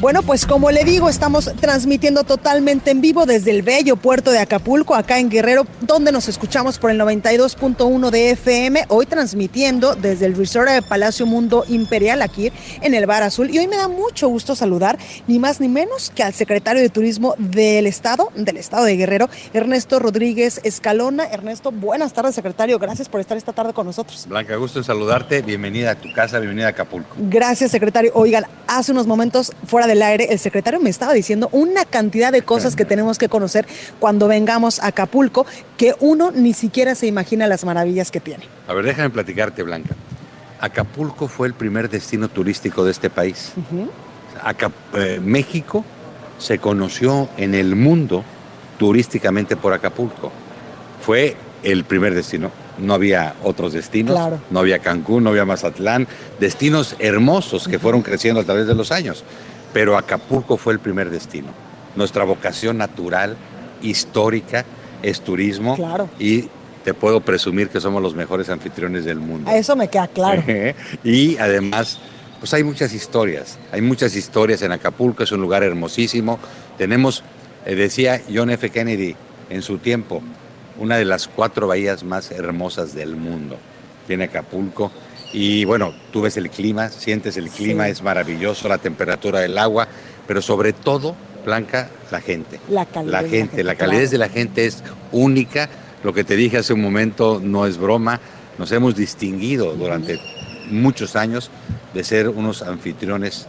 Bueno, pues como le digo, estamos transmitiendo totalmente en vivo desde el bello puerto de Acapulco, acá en Guerrero, donde nos escuchamos por el 92.1 de FM, hoy transmitiendo desde el resort de Palacio Mundo Imperial aquí en el Bar Azul. Y hoy me da mucho gusto saludar, ni más ni menos que al secretario de Turismo del Estado, del Estado de Guerrero, Ernesto Rodríguez Escalona. Ernesto, buenas tardes, secretario. Gracias por estar esta tarde con nosotros. Blanca, gusto en saludarte. Bienvenida a tu casa, bienvenida a Acapulco. Gracias, secretario. Oigan, hace unos momentos fuera del aire, el secretario me estaba diciendo una cantidad de cosas que tenemos que conocer cuando vengamos a Acapulco, que uno ni siquiera se imagina las maravillas que tiene. A ver, déjame platicarte, Blanca. Acapulco fue el primer destino turístico de este país. Acap- eh, México se conoció en el mundo turísticamente por Acapulco. Fue el primer destino. No había otros destinos, Claro. no había Cancún, no había Mazatlán, destinos hermosos que fueron creciendo a través de los años. Pero Acapulco fue el primer destino. Nuestra vocación natural, histórica, es turismo. Claro. Y te puedo presumir que somos los mejores anfitriones del mundo. A eso me queda claro. y además, pues hay muchas historias. Hay muchas historias en Acapulco, es un lugar hermosísimo. Tenemos, eh, decía John F. Kennedy en su tiempo, una de las cuatro bahías más hermosas del mundo. Tiene Acapulco. Y bueno, tú ves el clima, sientes el clima, Sí. es maravilloso, la temperatura del agua, pero sobre todo, Blanca, la gente. La calidez La gente, gente, la calidez claro. de la gente es única. Lo que te dije hace un momento no es broma. Nos hemos distinguido durante muchos años de ser unos anfitriones,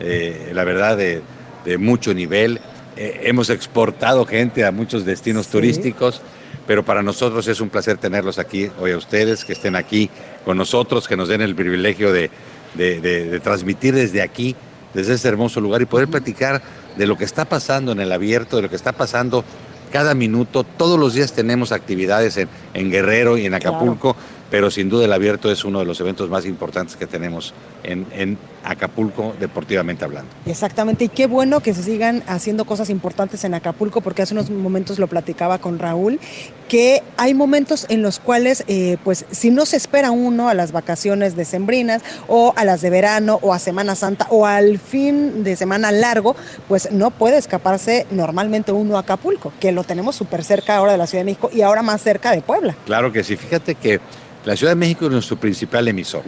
eh, la verdad, de, de mucho nivel. Eh, hemos exportado gente a muchos destinos Sí. turísticos, pero para nosotros es un placer tenerlos aquí hoy a ustedes, que estén aquí con nosotros, que nos den el privilegio de, de- de- de transmitir desde aquí, desde este hermoso lugar y poder platicar de lo que está pasando en el abierto, de lo que está pasando cada minuto. Todos los días tenemos actividades en, en Guerrero y en Acapulco, pero sin duda el abierto es uno de los eventos más importantes que tenemos en, en Acapulco, deportivamente hablando. Exactamente, y qué bueno que se sigan haciendo cosas importantes en Acapulco, porque hace unos momentos lo platicaba con Raúl, que hay momentos en los cuales, eh, pues, si no se espera uno a las vacaciones decembrinas o a las de verano o a Semana Santa o al fin de semana largo, pues no puede escaparse normalmente uno a Acapulco, que lo tenemos súper cerca ahora de la Ciudad de México y ahora más cerca de Puebla. Claro que sí, fíjate que la Ciudad de México es nuestro principal emisor,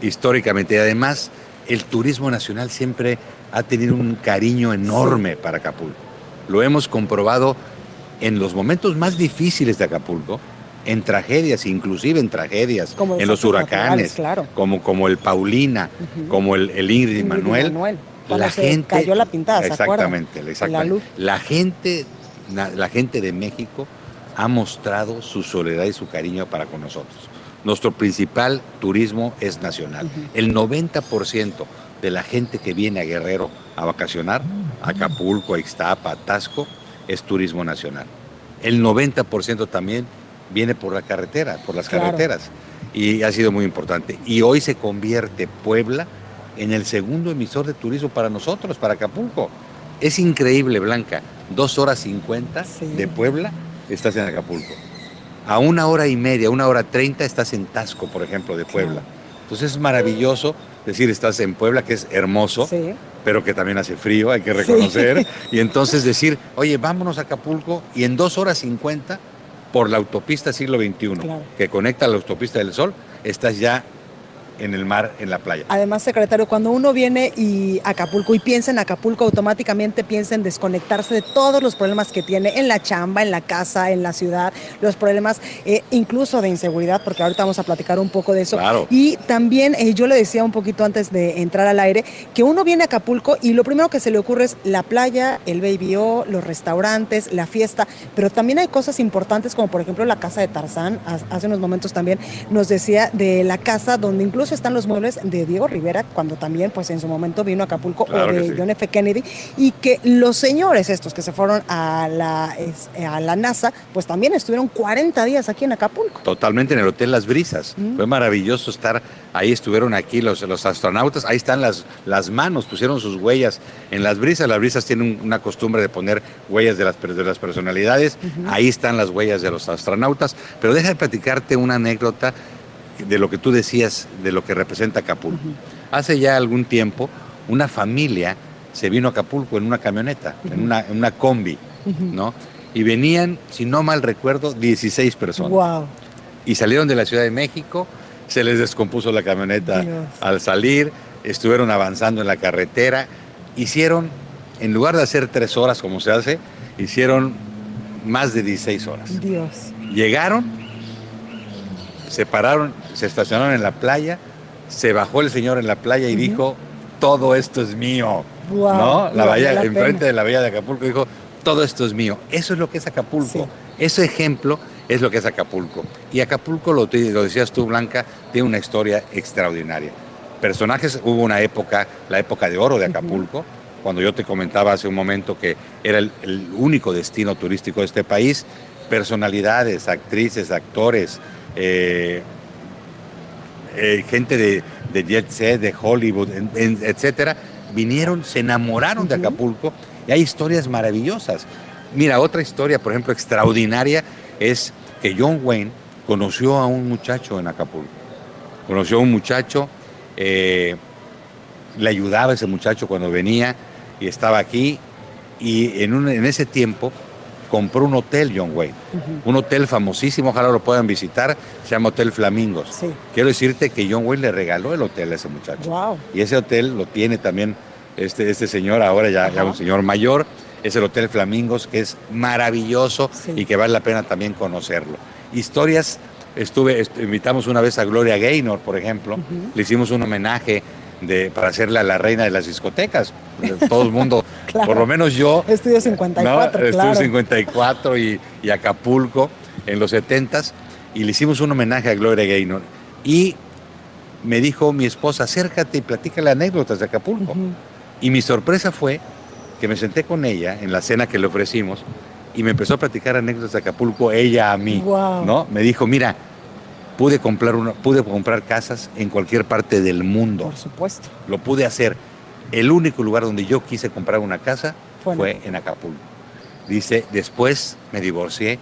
históricamente, y además el turismo nacional siempre ha tenido un cariño enorme para Acapulco. Lo hemos comprobado en los momentos más difíciles de Acapulco, en tragedias, inclusive en tragedias, Como en los huracanes, claro. como, como el Paulina, como el, el Ingrid Ingrid Manuel. La se gente, cayó la pintada, ¿se exactamente, La exactamente. La gente, la gente de México ha mostrado su soledad y su cariño para con nosotros. Nuestro principal turismo es nacional. El 90% de la gente que viene a Guerrero a vacacionar, a Acapulco, a Ixtapa, a Tasco, es turismo nacional. El 90% también viene por la carretera, por las Claro. carreteras. Y ha sido muy importante. Y hoy se convierte Puebla en el segundo emisor de turismo para nosotros, para Acapulco. Es increíble, Blanca. Dos horas cincuenta Sí. de Puebla estás en Acapulco. A una hora y media, una hora treinta estás en Tasco, por ejemplo, de Puebla. Entonces es maravilloso decir estás en Puebla, que es hermoso, Sí. pero que también hace frío, hay que Sí. reconocer. Y entonces decir, oye, vámonos a Acapulco y en dos horas cincuenta por la autopista siglo XXI, Claro. que conecta a la autopista del Sol, estás ya en el mar, en la playa. Además, secretario, cuando uno viene y a Acapulco y piensa en Acapulco, automáticamente piensa en desconectarse de todos los problemas que tiene en la chamba, en la casa, en la ciudad, los problemas eh, incluso de inseguridad, porque ahorita vamos a platicar un poco de eso. Claro. Y también eh, yo le decía un poquito antes de entrar al aire que uno viene a Acapulco y lo primero que se le ocurre es la playa, el baby O, los restaurantes, la fiesta, pero también hay cosas importantes como por ejemplo la casa de Tarzán. Ha- Hace unos momentos también nos decía de la casa donde incluso incluso están los muebles de Diego Rivera, cuando también pues en su momento vino a Acapulco, Claro o de sí. John F. Kennedy, y que los señores estos que se fueron a la, a la NASA, pues también estuvieron 40 días aquí en Acapulco. Totalmente en el Hotel Las Brisas. Mm. Fue maravilloso estar ahí, estuvieron aquí los, los astronautas, ahí están las, las manos, pusieron sus huellas en las brisas. Las brisas tienen una costumbre de poner huellas de las, de las personalidades, ahí están las huellas de los astronautas. Pero deja de platicarte una anécdota de lo que tú decías, de lo que representa Acapulco. Hace ya algún tiempo, una familia se vino a Acapulco en una camioneta, en, una, en una combi, ¿no? Y venían, si no mal recuerdo, 16 personas Wow. y salieron de la Ciudad de México, se les descompuso la camioneta Dios. al salir, estuvieron avanzando en la carretera, hicieron, en lugar de hacer tres horas como se hace, hicieron más de 16 horas. Dios. Llegaron, se pararon, se estacionaron en la playa, se bajó el señor en la playa y dijo, todo esto es mío. ¿No? La bahía, la enfrente pena. de la bahía de Acapulco dijo, todo esto es mío. Eso es lo que es Acapulco. Sí. Ese ejemplo es lo que es Acapulco. Y Acapulco, lo, lo decías tú, Blanca, tiene una historia extraordinaria. Personajes, hubo una época, la época de oro de Acapulco, cuando yo te comentaba hace un momento que era el, el único destino turístico de este país. Personalidades, actrices, actores, eh, eh, gente de, de jet set, de Hollywood, en- en- etcétera, vinieron, se enamoraron de Acapulco y hay historias maravillosas. Mira, otra historia, por ejemplo, extraordinaria es que John Wayne conoció a un muchacho en Acapulco. Conoció a un muchacho, eh, le ayudaba a ese muchacho cuando venía y estaba aquí y en, un- en ese tiempo compró un hotel John Wayne, un hotel famosísimo, ojalá lo puedan visitar, se llama Hotel Flamingos. Sí. Quiero decirte que John Wayne le regaló el hotel a ese muchacho. Wow. Y ese hotel lo tiene también este, este señor, ahora ya, ya un señor mayor, es el Hotel Flamingos, que es maravilloso Sí. y que vale la pena también conocerlo. Historias, estuve, est- invitamos una vez a Gloria Gaynor, por ejemplo, le hicimos un homenaje de, para hacerle a la reina de las discotecas. Todo el mundo, Claro. por lo menos yo, Estudio 54, ¿no? claro. Estudio 54 y, y Acapulco en los 70s y le hicimos un homenaje a Gloria Gaynor. Y me dijo mi esposa, acércate y platícale anécdotas de Acapulco. Y mi sorpresa fue que me senté con ella en la cena que le ofrecimos y me empezó a platicar anécdotas de Acapulco ella a mí. ¿no? Me dijo, mira, pude comprar, una, pude comprar casas en cualquier parte del mundo. Por supuesto. Lo pude hacer. El único lugar donde yo quise comprar una casa Fue en fue en Acapulco. Dice, después me divorcié,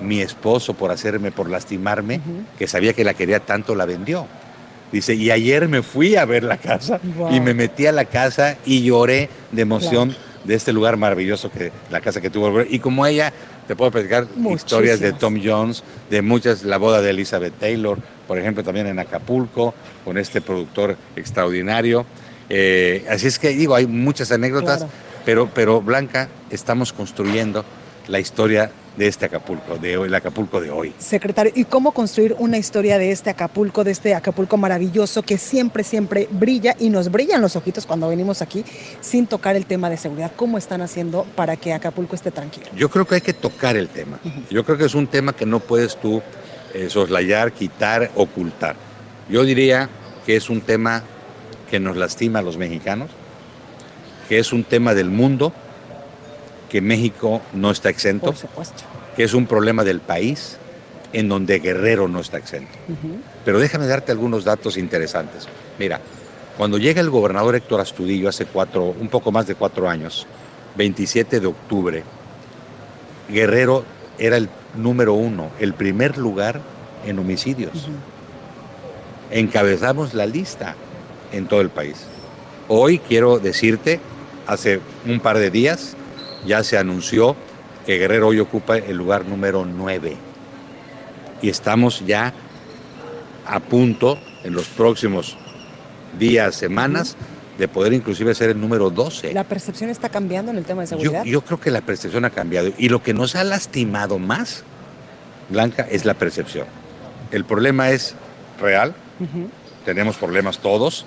mi esposo por hacerme, por lastimarme, que sabía que la quería tanto, la vendió. Dice, y ayer me fui a ver la casa Wow. y me metí a la casa y lloré de emoción de este lugar maravilloso que la casa que tuvo. Y como ella, te puedo platicar historias de. Tom Jones, de muchas, la boda de Elizabeth Taylor, por ejemplo, también en Acapulco, con este productor extraordinario. Eh, así es que digo, hay muchas anécdotas, Claro. pero, pero Blanca, estamos construyendo la historia de este Acapulco, de hoy, el Acapulco de hoy. Secretario, ¿y cómo construir una historia de este Acapulco, de este Acapulco maravilloso que siempre, siempre brilla y nos brillan los ojitos cuando venimos aquí sin tocar el tema de seguridad? ¿Cómo están haciendo para que Acapulco esté tranquilo? Yo creo que hay que tocar el tema. Yo creo que es un tema que no puedes tú eh, soslayar, quitar, ocultar. Yo diría que es un tema que nos lastima a los mexicanos, que es un tema del mundo, que México no está exento, Por supuesto. que es un problema del país en donde Guerrero no está exento. Pero déjame darte algunos datos interesantes. Mira, cuando llega el gobernador Héctor Astudillo hace cuatro, un poco más de cuatro años, 27 de octubre, Guerrero era el número uno, el primer lugar en homicidios. Encabezamos la lista en todo el país. Hoy quiero decirte, hace un par de días ya se anunció que Guerrero hoy ocupa el lugar número 9. Y estamos ya a punto, en los próximos días, semanas, de poder inclusive ser el número 12. ¿La percepción está cambiando en el tema de seguridad? yo creo que la percepción ha cambiado. Y lo que nos ha lastimado más, Blanca, es la percepción. El problema es real. Tenemos problemas todos.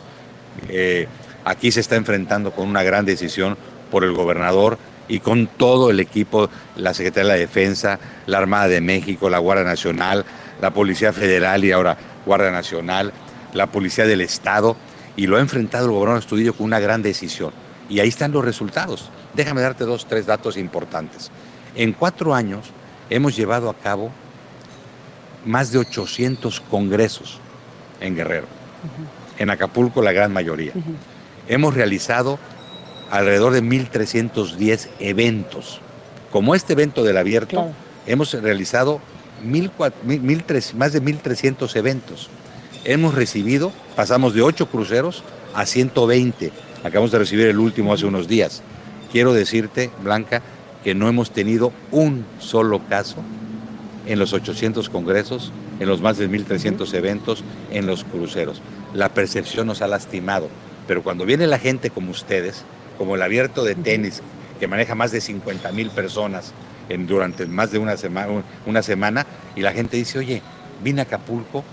Eh, aquí se está enfrentando con una gran decisión por el gobernador y con todo el equipo, la Secretaría de la Defensa, la Armada de México, la Guardia Nacional, la Policía Federal y ahora Guardia Nacional, la Policía del Estado, y lo ha enfrentado el gobernador Estudillo con una gran decisión. Y ahí están los resultados. Déjame darte dos, tres datos importantes. En cuatro años hemos llevado a cabo más de 800 congresos en Guerrero. En Acapulco la gran mayoría. Hemos realizado alrededor de 1.310 eventos. Como este evento del abierto, hemos realizado más de 1.300 eventos. Hemos recibido, pasamos de 8 cruceros a 120. Acabamos de recibir el último hace unos días. Quiero decirte, Blanca, que no hemos tenido un solo caso en los 800 congresos, en los más de 1.300 eventos, en los cruceros. La percepción nos ha lastimado, pero cuando viene la gente como ustedes, como el abierto de tenis, que maneja más de 50 mil personas durante más de una, una semana, y la gente dice, oye, vine a Acapulco,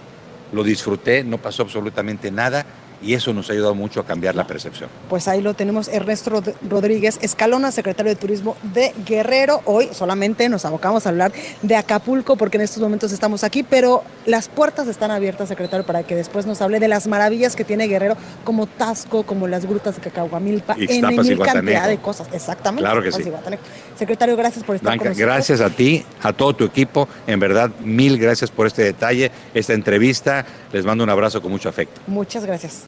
lo disfruté, no pasó absolutamente nada, y eso nos ha ayudado mucho a cambiar la percepción. Pues ahí lo tenemos, Ernesto Rodríguez Escalona, secretario de Turismo de Guerrero. Hoy solamente nos abocamos a hablar de Acapulco porque en estos momentos estamos aquí, pero las puertas están abiertas, secretario, para que después nos hable de las maravillas que tiene Guerrero, como Tasco, como las grutas de Cacahuamilpa, en mil cantidad de cosas. Exactamente. Claro que sí. Secretario, gracias por estar con nosotros. Gracias a ti, a todo tu equipo. En verdad, mil gracias por este detalle, esta entrevista. Les mando un abrazo con mucho afecto. Muchas gracias.